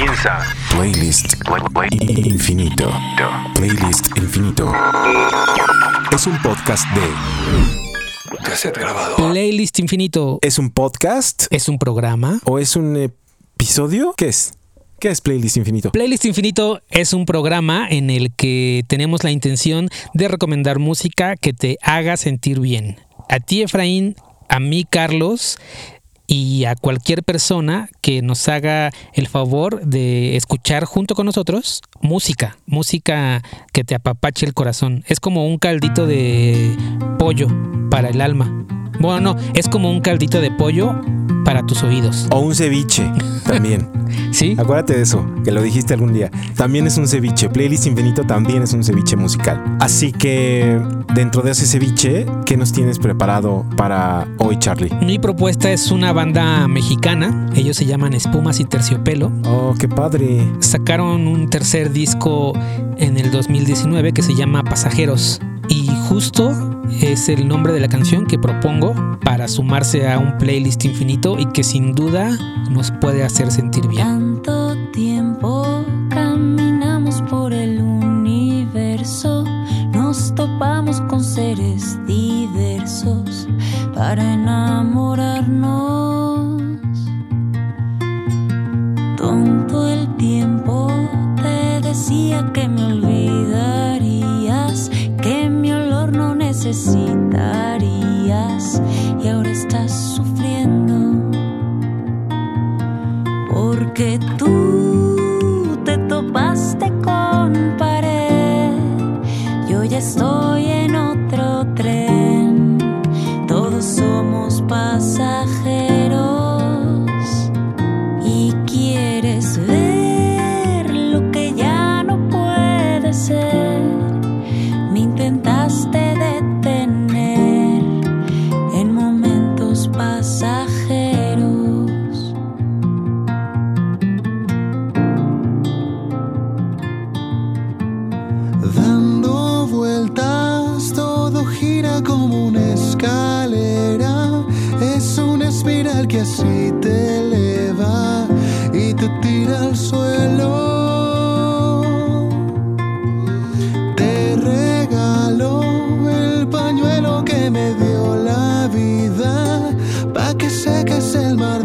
Comienza Playlist Infinito. Playlist Infinito. Es un podcast de. Cassette grabado. Playlist Infinito. ¿Es un podcast? ¿Es un programa? ¿O es un episodio? ¿Qué es? ¿Qué es Playlist Infinito? Playlist Infinito es un programa en el que tenemos la intención de recomendar música que te haga sentir bien. A ti, Efraín, a mí, Carlos, y a cualquier persona que nos haga el favor de escuchar junto con nosotros música, música que te apapache el corazón. Es como un caldito de pollo para el alma. Bueno, no, es como un caldito de pollo para tus oídos. O un ceviche también. ¿Sí? Acuérdate de eso, que lo dijiste algún día. También es un ceviche. Playlist Infinito también es un ceviche musical. Así que dentro de ese ceviche, ¿qué nos tienes preparado para hoy, Charlie? Mi propuesta es una banda mexicana. Ellos se llaman Espumas y Terciopelo. Oh, qué padre. Sacaron un tercer disco en el 2019 que se llama Pasajeros. Justo es el nombre de la canción que propongo para sumarse a un playlist infinito y que sin duda nos puede hacer sentir bien. Pasajeros me dio la vida, pa' que seques el mar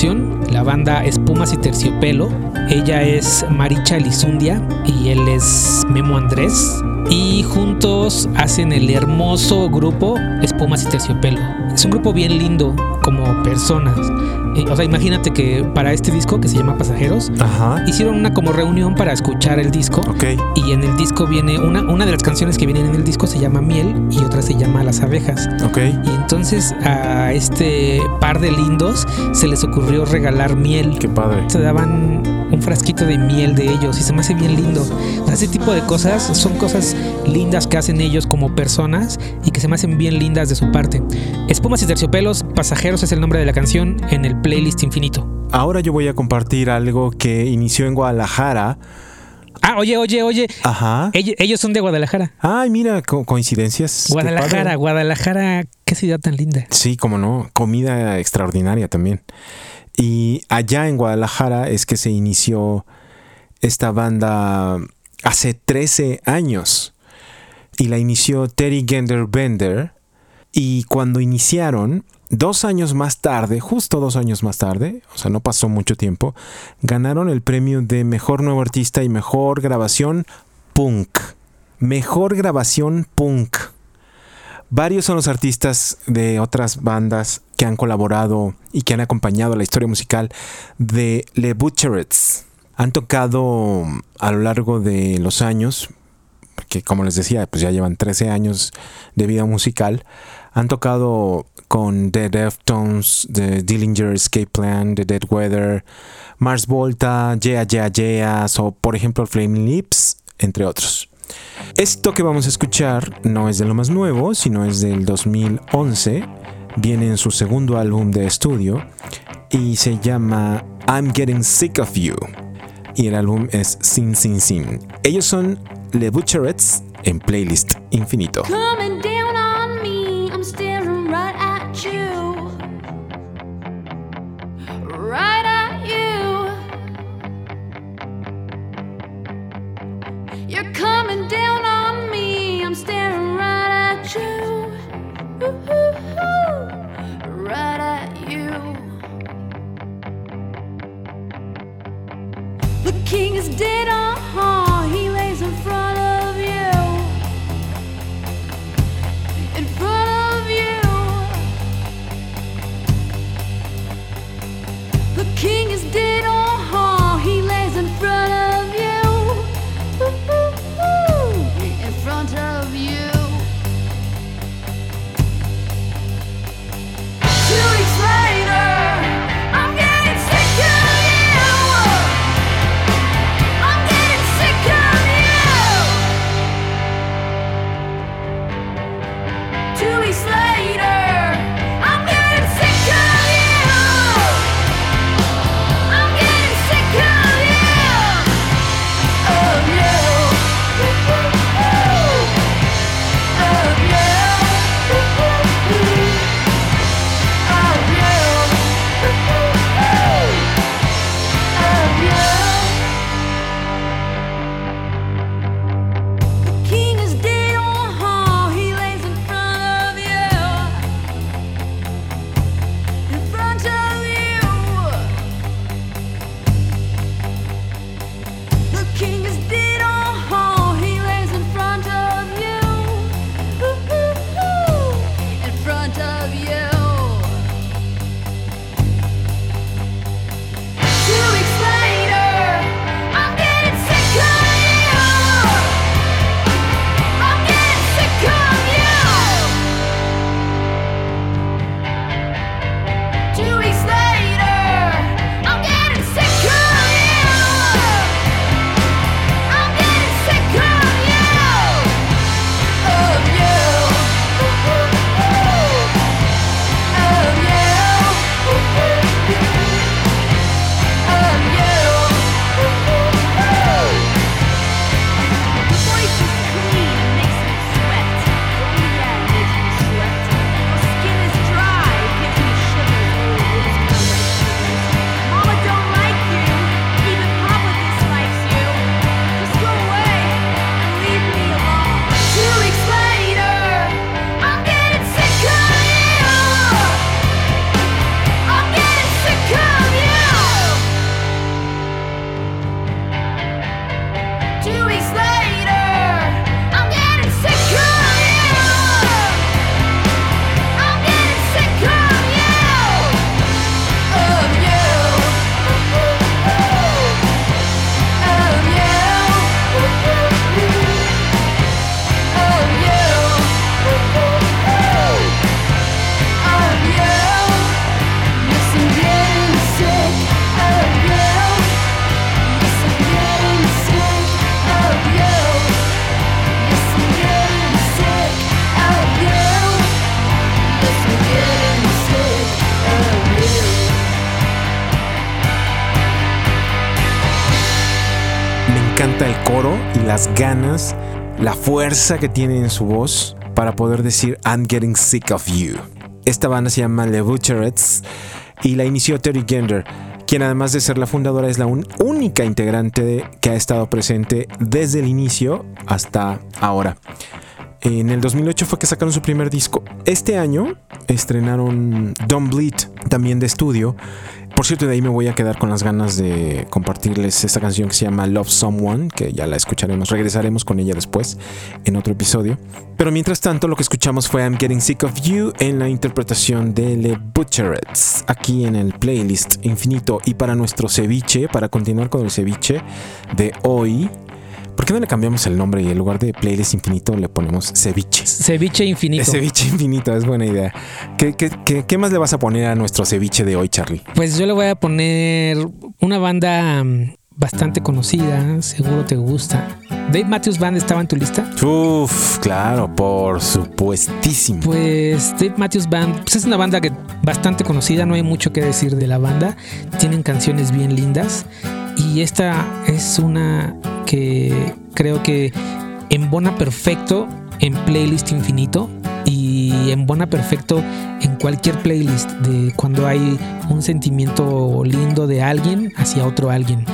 La banda Espumas y Terciopelo. Ella es Maricha Elizundia y él es Memo Andrés. Y juntos hacen el hermoso grupo Espumas y Terciopelo. Es un grupo bien lindo como personas. Eh, o sea, imagínate que para este disco que se llama Pasajeros, Ajá. hicieron una como reunión para escuchar el disco. Ok. Y en el disco viene una, una de las canciones que vienen en el disco se llama Miel y otra se llama Las abejas. Ok. Y entonces a este par de lindos se les ocurrió regalar miel. Qué padre. Se daban un frasquito de miel de ellos y se me hace bien lindo. O sea, ese tipo de cosas son cosas lindas que hacen ellos como personas y que se me hacen bien lindas de su parte. Espumas y terciopelos, pasajeros es el nombre de la canción en el playlist infinito. Ahora yo voy a compartir algo que inició en Guadalajara. Ah, oye, oye, oye. Ajá. Ell- Ellos son de Guadalajara. Ay, mira, co- coincidencias. Guadalajara. Guadalajara, qué ciudad tan linda. Sí, como no, comida extraordinaria también. Y allá en Guadalajara es que se inició esta banda hace 13 años. Y la inició Terry Gender Bender. Y cuando iniciaron, dos años más tarde, justo dos años más tarde, o sea, no pasó mucho tiempo, ganaron el premio de Mejor Nuevo Artista y Mejor Grabación Punk. Mejor Grabación Punk. Varios son los artistas de otras bandas que han colaborado y que han acompañado la historia musical de Le Butcherettes. Han tocado a lo largo de los años, que como les decía, pues ya llevan 13 años de vida musical. Han tocado con The Deftones, The Dillinger Escape Plan, The Dead Weather, Mars Volta, Yeah Yeah Yeahs o por ejemplo Flaming Lips, entre otros. Esto que vamos a escuchar no es de lo más nuevo, sino es del 2011. Viene en su segundo álbum de estudio y se llama I'm Getting Sick of You. Y el álbum es Sin Sin Sin. Ellos son Le Butcherettes en playlist infinito. Right las ganas, la fuerza que tiene en su voz para poder decir I'm getting sick of you. Esta banda se llama The Butcherettes y la inició Terry Gender, quien además de ser la fundadora es la única integrante que ha estado presente desde el inicio hasta ahora. En el 2008 fue que sacaron su primer disco. Este año estrenaron Don't Bleed, también de estudio. Por cierto, de ahí me voy a quedar con las ganas de compartirles esta canción que se llama Love Someone, que ya la escucharemos, regresaremos con ella después en otro episodio. Pero mientras tanto, lo que escuchamos fue I'm Getting Sick of You en la interpretación de Le Butcherettes, aquí en el playlist infinito. Y para nuestro ceviche, para continuar con el ceviche de hoy, ¿Por qué no le cambiamos el nombre y en lugar de playlist infinito le ponemos ceviche? Ceviche infinito. Ceviche infinito, es buena idea. ¿Qué, qué, más le vas a poner a nuestro ceviche de hoy, Charlie? Pues yo le voy a poner una banda mm, bastante conocida, seguro te gusta. Dave Matthews Band estaba en tu lista. Uf, claro, por supuestísimo. Pues Dave Matthews Band pues es una banda que bastante conocida, no hay mucho que decir de la banda. Tienen canciones bien lindas y esta es una que creo que embona perfecto en playlist infinito y embona perfecto en cualquier playlist de cuando hay un sentimiento lindo de alguien hacia otro alguien.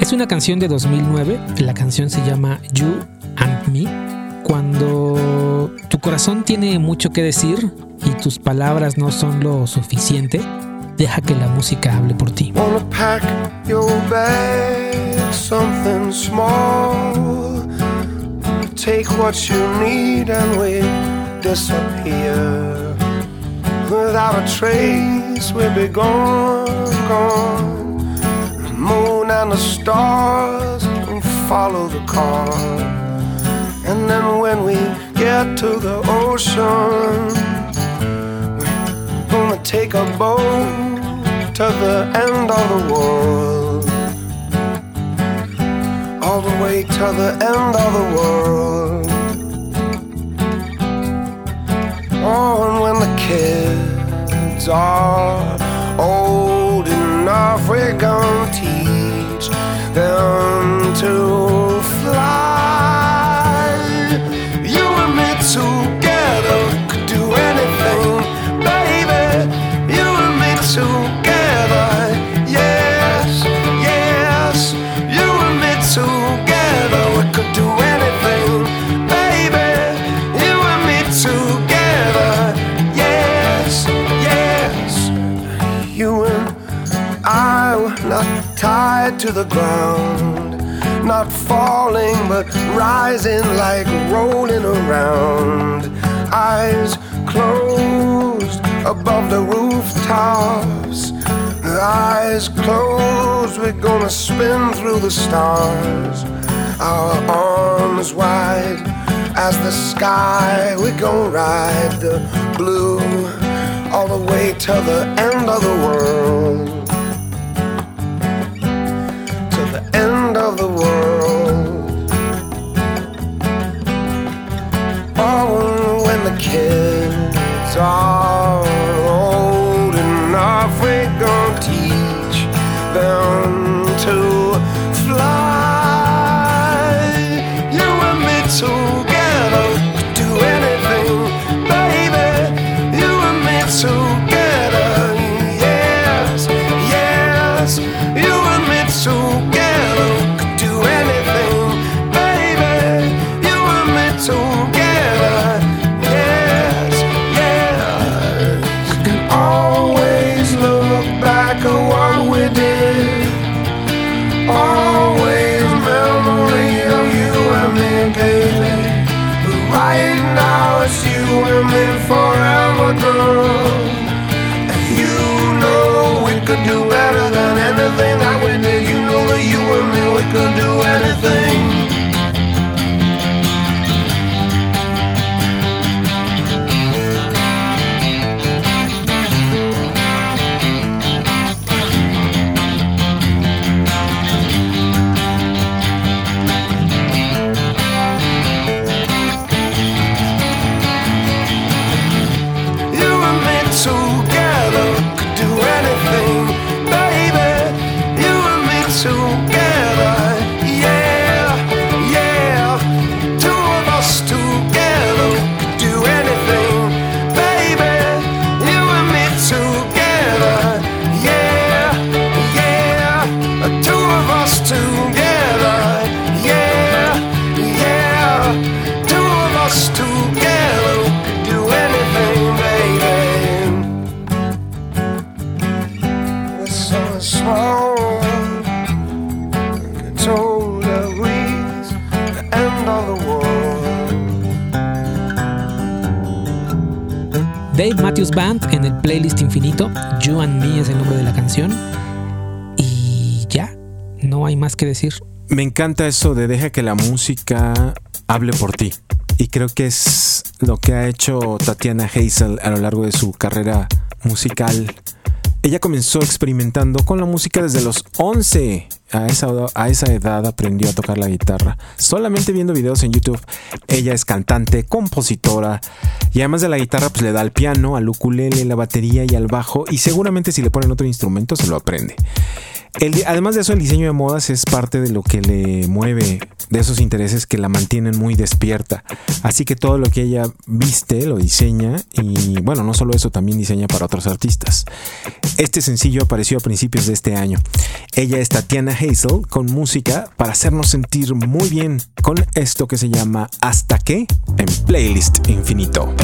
Es una canción de 2009, la canción se llama You and Me. Cuando tu corazón tiene mucho que decir y tus palabras no son lo suficiente, deja que la música hable por ti. something small. Take what you need and we disappear. Without a trace, we'll be gone, gone. The moon and the stars will follow the car. And then when we get to the ocean, take a boat to the end of the world all the way to the end of the world. Oh, and when the kids are old enough, we're gonna teach them not tied to the ground, not falling but rising like rolling around. Eyes closed above the rooftops. Eyes closed, we're gonna spin through the stars. Our arms wide as the sky, we're gonna ride the blue all the way to the end of the world. Matthews Band en el playlist infinito. You and Me es el nombre de la canción. Y ya, no hay más que decir. Me encanta eso de deja que la música hable por ti. Y creo que es lo que ha hecho Tatiana Hazel a lo largo de su carrera musical. Ella comenzó experimentando con la música desde los 11. A esa, a esa edad aprendió a tocar la guitarra. Solamente viendo videos en YouTube. Ella es cantante, compositora. Y además de la guitarra, pues le da al piano, al ukulele, la batería y al bajo. Y seguramente si le ponen otro instrumento se lo aprende. El- además de eso, el diseño de modas es parte de lo que le mueve, de esos intereses que la mantienen muy despierta. Así que todo lo que ella viste lo diseña y bueno, no solo eso, también diseña para otros artistas. Este sencillo apareció a principios de este año. Ella es Tatiana Hazel con música para hacernos sentir muy bien con esto que se llama Hasta que en Playlist Infinito.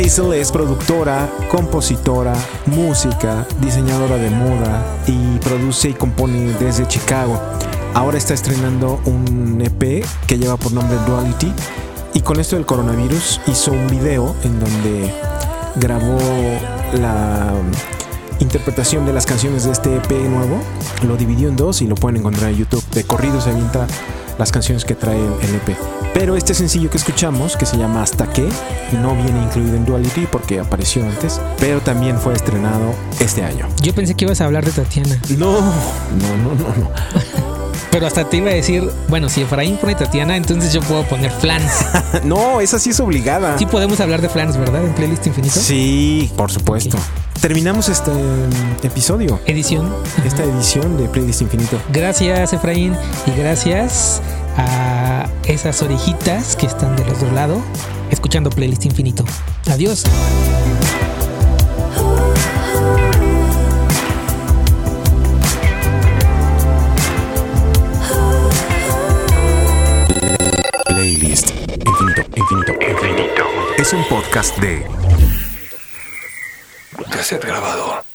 Hazel es productora, compositora, música, diseñadora de moda y produce y compone desde Chicago. Ahora está estrenando un EP que lleva por nombre Duality y con esto del coronavirus hizo un video en donde grabó la interpretación de las canciones de este EP nuevo, lo dividió en dos y lo pueden encontrar en YouTube. De corrido se avienta las canciones que trae el EP. Pero este sencillo que escuchamos, que se llama Hasta que, no viene incluido en Duality porque apareció antes, pero también fue estrenado este año. Yo pensé que ibas a hablar de Tatiana, No, no, no, no, no. Pero hasta te iba a decir, bueno, si Efraín pone Tatiana, entonces yo puedo poner Flans. No, esa sí es obligada. Sí podemos hablar de Flans, ¿verdad? En Playlist Infinito. Sí, por supuesto. Terminamos este episodio, Edición. esta edición de Playlist Infinito. Gracias, Efraín. Y gracias a esas orejitas que están del otro lado, escuchando Playlist Infinito. Adiós. Infinito, Infinito. Es un podcast de Cassette grabado.